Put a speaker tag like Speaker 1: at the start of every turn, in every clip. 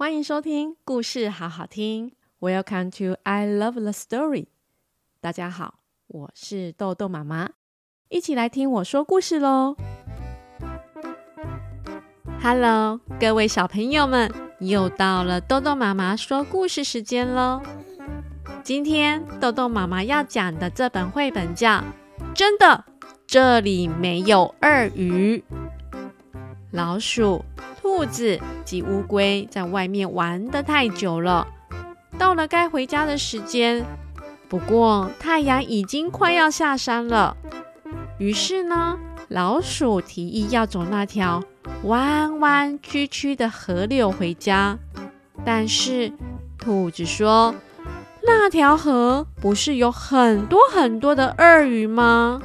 Speaker 1: 欢迎收听故事好好听。Welcome to I Love the Story。大家好，我是豆豆妈妈，一起来听我说故事喽。Hello，各位小朋友们，又到了豆豆妈妈说故事时间喽。今天豆豆妈妈要讲的这本绘本叫《真的，这里没有鳄鱼》。老鼠。兔子及乌龟在外面玩得太久了，到了该回家的时间。不过太阳已经快要下山了，于是呢，老鼠提议要走那条弯弯曲曲的河流回家。但是兔子说：“那条河不是有很多很多的鳄鱼吗？”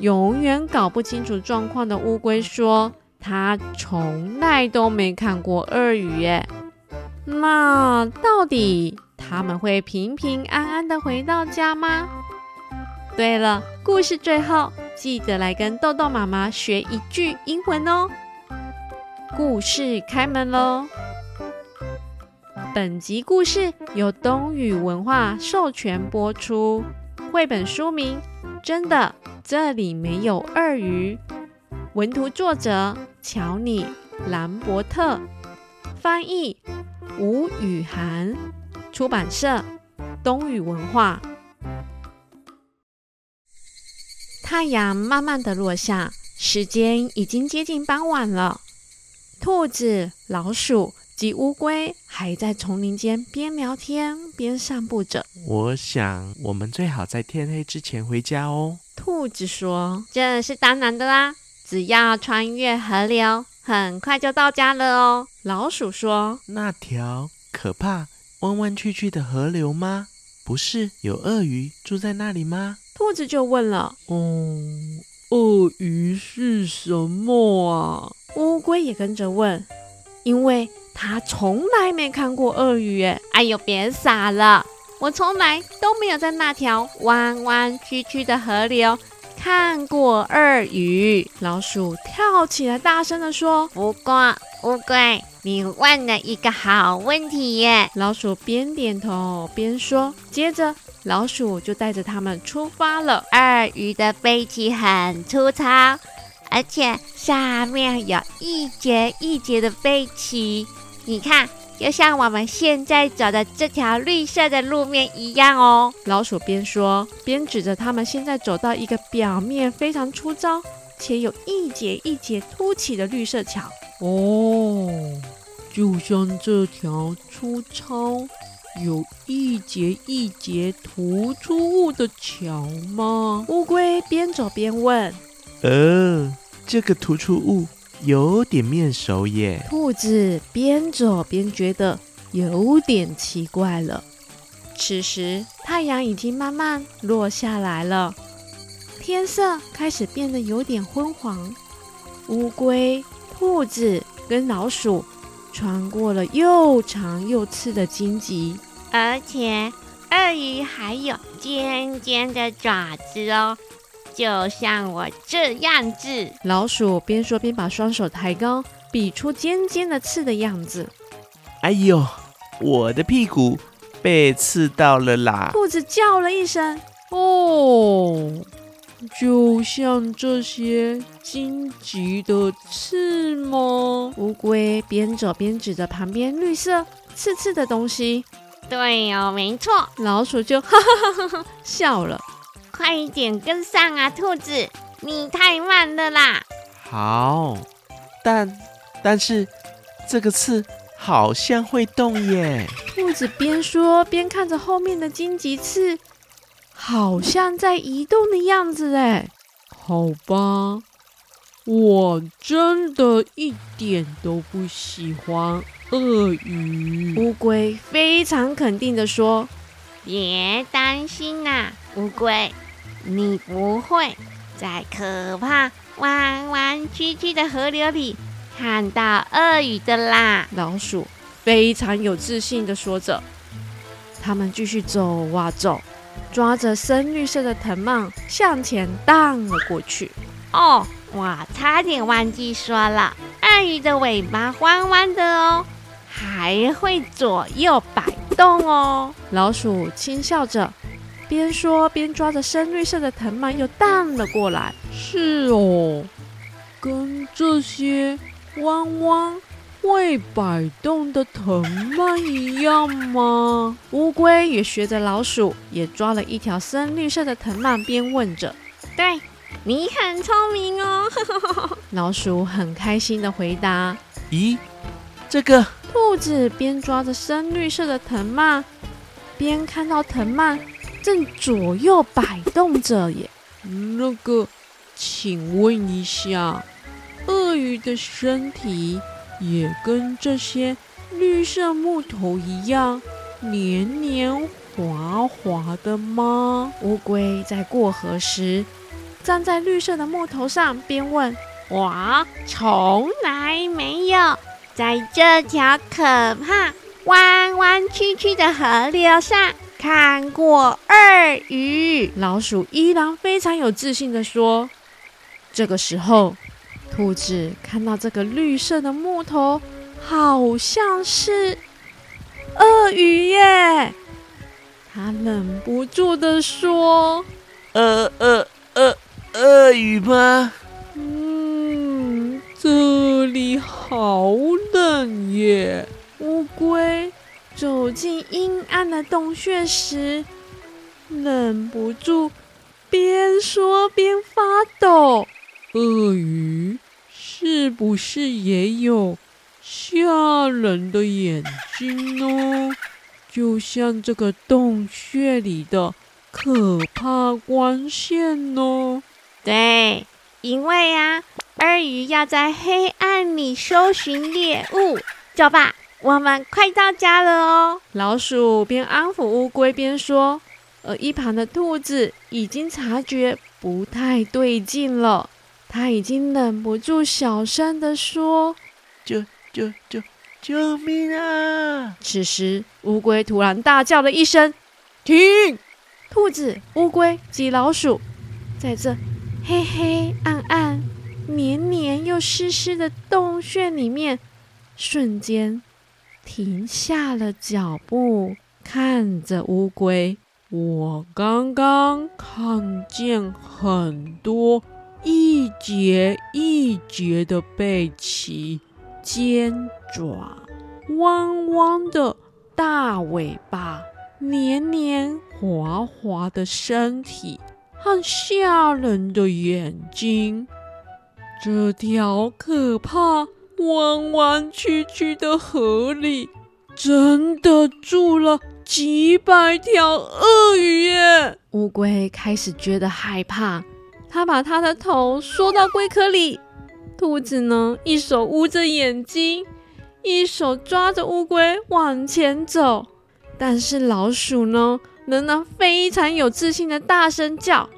Speaker 1: 永远搞不清楚状况的乌龟说。他从来都没看过鳄鱼耶，那到底他们会平平安安的回到家吗？对了，故事最后记得来跟豆豆妈妈学一句英文哦。故事开门喽！本集故事由东宇文化授权播出，绘本书名《真的，这里没有鳄鱼》。文图作者乔尼·兰伯特，翻译吴雨涵，出版社东雨文化。太阳慢慢的落下，时间已经接近傍晚了。兔子、老鼠及乌龟还在丛林间边聊天边散步着。
Speaker 2: 我想，我们最好在天黑之前回家哦。
Speaker 1: 兔子说：“这是当然的啦。”只要穿越河流，很快就到家了哦。老鼠说：“
Speaker 2: 那条可怕、弯弯曲曲的河流吗？不是有鳄鱼住在那里吗？”
Speaker 1: 兔子就问了：“
Speaker 3: 哦，鳄鱼是什么啊？”
Speaker 1: 乌龟也跟着问，因为它从来没看过鳄鱼耶。哎呦，别傻了，我从来都没有在那条弯弯曲曲的河流。看过鳄鱼，老鼠跳起来，大声地说：“
Speaker 4: 不过，乌龟，你问了一个好问题耶！”
Speaker 1: 老鼠边点头边说。接着，老鼠就带着他们出发了。
Speaker 4: 鳄鱼的背鳍很粗糙，而且下面有一节一节的背鳍，你看。就像我们现在走的这条绿色的路面一样哦。
Speaker 1: 老鼠边说边指着他们现在走到一个表面非常粗糙且有一节一节凸起的绿色桥。
Speaker 3: 哦，就像这条粗糙有一节一节突出物的桥吗？
Speaker 1: 乌龟边走边问。
Speaker 2: 呃，这个突出物。有点面熟耶。
Speaker 1: 兔子边走边觉得有点奇怪了。此时太阳已经慢慢落下来了，天色开始变得有点昏黄。乌龟、兔子跟老鼠穿过了又长又刺的荆棘，
Speaker 4: 而且鳄鱼还有尖尖的爪子哦。就像我这样子，
Speaker 1: 老鼠边说边把双手抬高，比出尖尖的刺的样子。
Speaker 2: 哎呦，我的屁股被刺到了啦！
Speaker 1: 兔子叫了一声：“
Speaker 3: 哦，就像这些荆棘的刺吗？”
Speaker 1: 乌龟边走边指着旁边绿色刺刺的东西。
Speaker 4: 对哦，没错。
Speaker 1: 老鼠就 哈哈哈哈笑了。
Speaker 4: 快一点跟上啊，兔子！你太慢了啦。
Speaker 2: 好，但但是这个刺好像会动耶。
Speaker 1: 兔子边说边看着后面的荆棘刺，好像在移动的样子哎。
Speaker 3: 好吧，我真的一点都不喜欢鳄鱼。
Speaker 1: 乌龟非常肯定的说：“
Speaker 4: 别担心呐，乌龟。”你不会在可怕弯弯曲曲的河流里看到鳄鱼的啦！
Speaker 1: 老鼠非常有自信的说着。他们继续走啊走，抓着深绿色的藤蔓向前荡了过去。
Speaker 4: 哦，我差点忘记说了，鳄鱼的尾巴弯弯的哦，还会左右摆动哦。
Speaker 1: 老鼠轻笑着，边说边抓着深绿色的藤蔓又荡了过来。
Speaker 3: 是哦，跟这些弯弯会摆动的藤蔓一样吗？
Speaker 1: 乌龟也学着老鼠，也抓了一条深绿色的藤蔓，边问着：“
Speaker 4: 对。”你很聪明哦，
Speaker 1: 老鼠很开心的回答。
Speaker 2: 咦，这个
Speaker 1: 兔子边抓着深绿色的藤蔓，边看到藤蔓正左右摆动着耶。
Speaker 3: 那个，请问一下，鳄鱼的身体也跟这些绿色木头一样黏黏滑滑的吗？
Speaker 1: 乌龟在过河时，站在绿色的木头上，边问：“
Speaker 4: 我从来没有在这条可怕、弯弯曲曲的河流上看过鳄鱼。”
Speaker 1: 老鼠依然非常有自信的说。这个时候，兔子看到这个绿色的木头，好像是鳄鱼耶！他忍不住的说：“
Speaker 2: 呃呃呃。”鳄鱼吗？
Speaker 3: 嗯，这里好冷耶。
Speaker 1: 乌龟走进阴暗的洞穴时，忍不住边说边发抖。
Speaker 3: 鳄鱼是不是也有吓人的眼睛呢？就像这个洞穴里的可怕光线呢？
Speaker 4: 对，因为呀、啊，鳄鱼要在黑暗里搜寻猎物。走吧，我们快到家了哦。
Speaker 1: 老鼠边安抚乌龟边说，而一旁的兔子已经察觉不太对劲了，它已经忍不住小声地说：“
Speaker 2: 救救救救命啊！”
Speaker 1: 此时，乌龟突然大叫了一声：“停！”兔子、乌龟及老鼠在这。黑黑暗暗、黏黏又湿湿的洞穴里面，瞬间停下了脚步，看着乌龟。
Speaker 3: 我刚刚看见很多一节一节的背鳍、尖爪、弯弯的大尾巴、黏黏滑滑的身体。和吓人的眼睛，这条可怕、弯弯曲曲的河里，真的住了几百条鳄鱼耶！
Speaker 1: 乌龟开始觉得害怕，它把它的头缩到龟壳里。兔子呢，一手捂着眼睛，一手抓着乌龟往前走。但是老鼠呢，仍然非常有自信的大声叫：“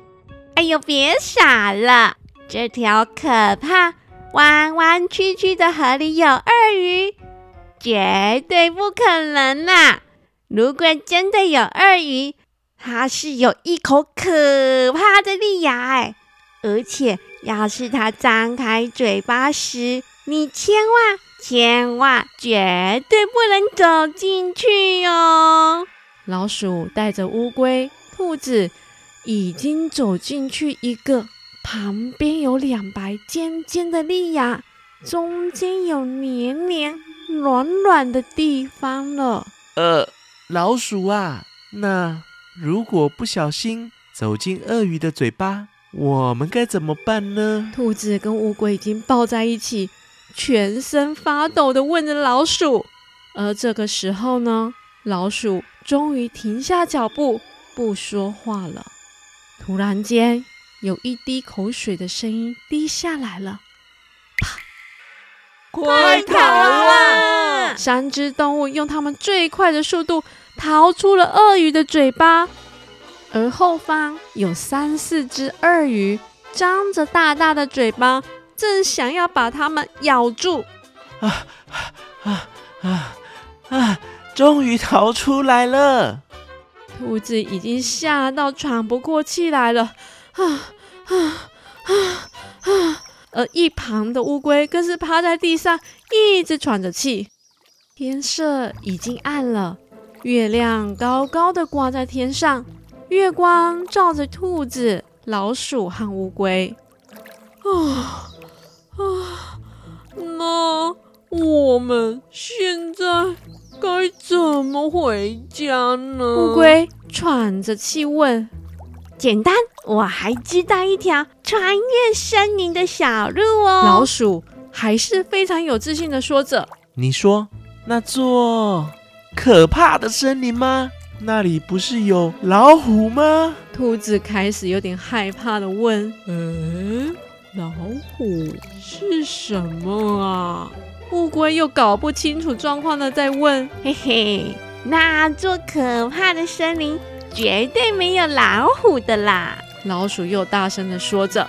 Speaker 4: 哎呦，别傻了！这条可怕、弯弯曲曲的河里有鳄鱼，绝对不可能啦！如果真的有鳄鱼，它是有一口可怕的利牙哎，而且要是它张开嘴巴时，你千万千万绝对不能走进去哟！
Speaker 1: 老鼠带着乌龟、兔子已经走进去一个旁边有两排尖尖的利牙，中间有黏黏软软的地方了。
Speaker 2: 呃，老鼠啊，那如果不小心走进鳄鱼的嘴巴，我们该怎么办呢？
Speaker 1: 兔子跟乌龟已经抱在一起，全身发抖的问着老鼠。而这个时候呢，老鼠。终于停下脚步，不说话了。突然间，有一滴口水的声音滴下来了。啪！
Speaker 4: 快逃啊！
Speaker 1: 三只动物用它们最快的速度逃出了鳄鱼的嘴巴，而后方有三四只鳄鱼张着大大的嘴巴，正想要把它们咬住。
Speaker 2: 啊啊啊啊！终于逃出来了，
Speaker 1: 兔子已经吓到喘不过气来了，啊啊啊啊！而一旁的乌龟更是趴在地上，一直喘着气。天色已经暗了，月亮高高的挂在天上，月光照着兔子、老鼠和乌龟。
Speaker 3: 啊啊！那我们现在该怎么回家呢？
Speaker 1: 乌龟喘着气问。
Speaker 4: 简单，我还知道一条穿越森林的小路哦。
Speaker 1: 老鼠还是非常有自信的说着：“
Speaker 2: 你说那座可怕的森林吗？那里不是有老虎吗？”
Speaker 1: 兔子开始有点害怕的问：“
Speaker 3: 嗯，老虎是什么啊？”
Speaker 1: 乌龟又搞不清楚状况的在问：“
Speaker 4: 嘿嘿，那座可怕的森林。”绝对没有老虎的啦！
Speaker 1: 老鼠又大声地说着。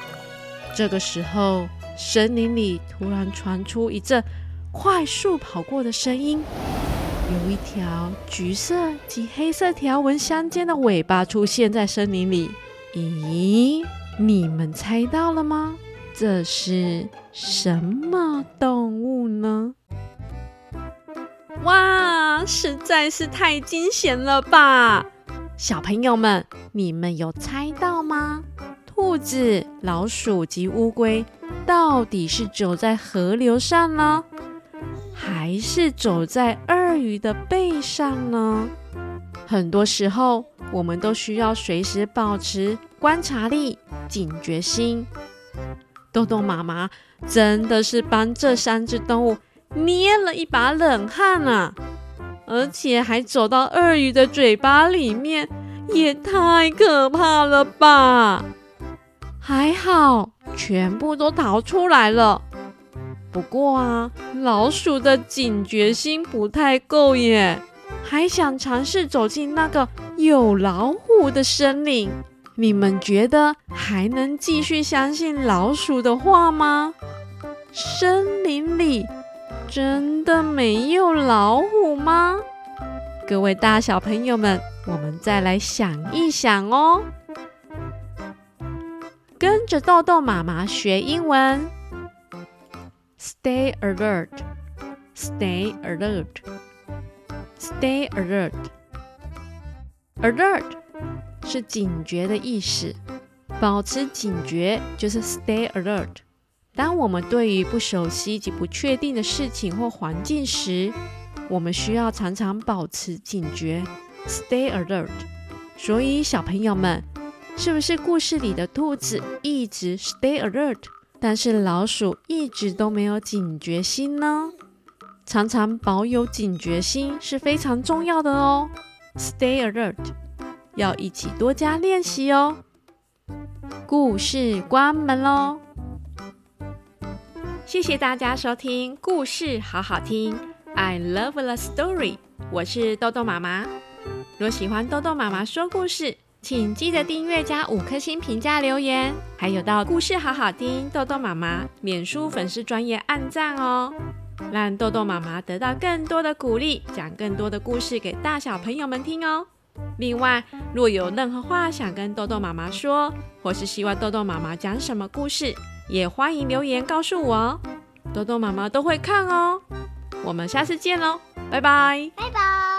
Speaker 1: 这个时候，森林里突然传出一阵快速跑过的声音，有一条橘色及黑色条纹相间的尾巴出现在森林里。咦，你们猜到了吗？这是什么动物呢？哇，实在是太惊险了吧！小朋友们，你们有猜到吗？兔子、老鼠及乌龟到底是走在河流上呢，还是走在鳄鱼的背上呢？很多时候，我们都需要随时保持观察力、警觉心。豆豆妈妈真的是帮这三只动物捏了一把冷汗啊！而且还走到鳄鱼的嘴巴里面，也太可怕了吧！还好，全部都逃出来了。不过啊，老鼠的警觉心不太够耶，还想尝试走进那个有老虎的森林。你们觉得还能继续相信老鼠的话吗？森林里？真的没有老虎吗？各位大小朋友们，我们再来想一想哦。跟着豆豆妈妈学英文，Stay alert，Stay alert，Stay alert。Alert 是警觉的意思，保持警觉就是 Stay alert。当我们对于不熟悉及不确定的事情或环境时，我们需要常常保持警觉，stay alert。所以，小朋友们，是不是故事里的兔子一直 stay alert，但是老鼠一直都没有警觉心呢？常常保有警觉心是非常重要的哦，stay alert，要一起多加练习哦。故事关门喽。谢谢大家收听故事好好听，I love the story。我是豆豆妈妈。若喜欢豆豆妈妈说故事，请记得订阅加五颗星评价留言，还有到故事好好听豆豆妈妈脸书粉丝专业按赞哦，让豆豆妈妈得到更多的鼓励，讲更多的故事给大小朋友们听哦。另外，若有任何话想跟豆豆妈妈说，或是希望豆豆妈妈讲什么故事，也欢迎留言告诉我哦，豆豆妈妈都会看哦。我们下次见喽，拜拜，
Speaker 4: 拜拜。